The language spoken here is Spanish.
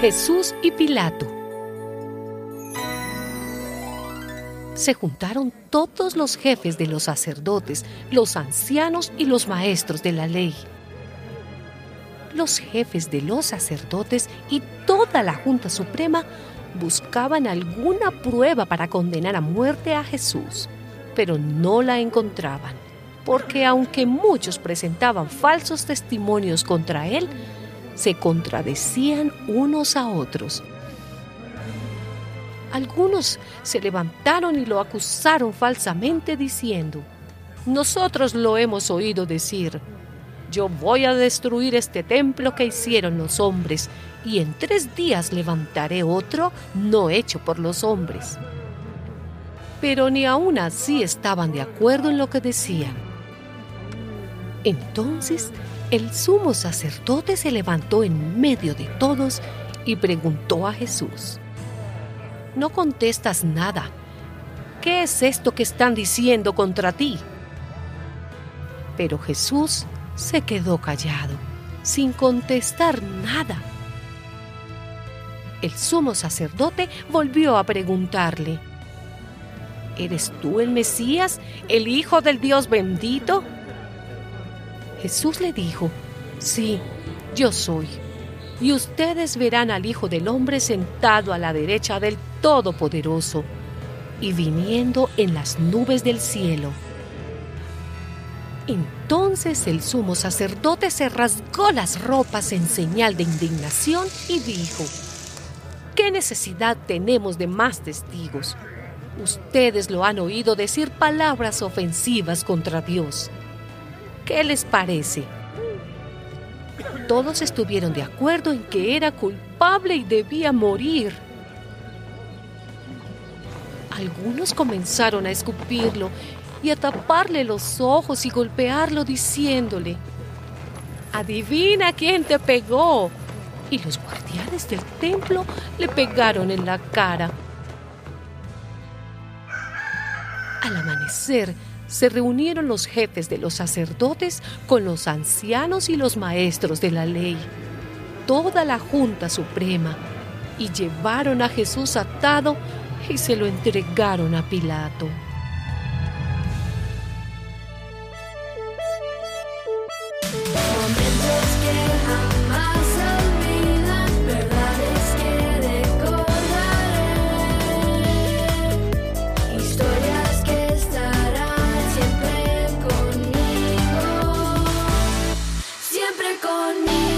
Jesús y Pilato. Se juntaron todos los jefes de los sacerdotes, los ancianos y los maestros de la ley. Los jefes de los sacerdotes y toda la Junta Suprema buscaban alguna prueba para condenar a muerte a Jesús, pero no la encontraban, porque aunque muchos presentaban falsos testimonios contra él, se contradecían unos a otros. Algunos se levantaron y lo acusaron falsamente diciendo, nosotros lo hemos oído decir, yo voy a destruir este templo que hicieron los hombres y en tres días levantaré otro no hecho por los hombres. Pero ni aun así estaban de acuerdo en lo que decían. Entonces el sumo sacerdote se levantó en medio de todos y preguntó a Jesús, No contestas nada. ¿Qué es esto que están diciendo contra ti? Pero Jesús se quedó callado, sin contestar nada. El sumo sacerdote volvió a preguntarle, ¿Eres tú el Mesías, el Hijo del Dios bendito? Jesús le dijo, sí, yo soy. Y ustedes verán al Hijo del Hombre sentado a la derecha del Todopoderoso y viniendo en las nubes del cielo. Entonces el sumo sacerdote se rasgó las ropas en señal de indignación y dijo, ¿qué necesidad tenemos de más testigos? Ustedes lo han oído decir palabras ofensivas contra Dios. ¿Qué les parece? Todos estuvieron de acuerdo en que era culpable y debía morir. Algunos comenzaron a escupirlo y a taparle los ojos y golpearlo diciéndole, Adivina quién te pegó. Y los guardianes del templo le pegaron en la cara. Al amanecer, se reunieron los jefes de los sacerdotes con los ancianos y los maestros de la ley, toda la Junta Suprema, y llevaron a Jesús atado y se lo entregaron a Pilato. con đi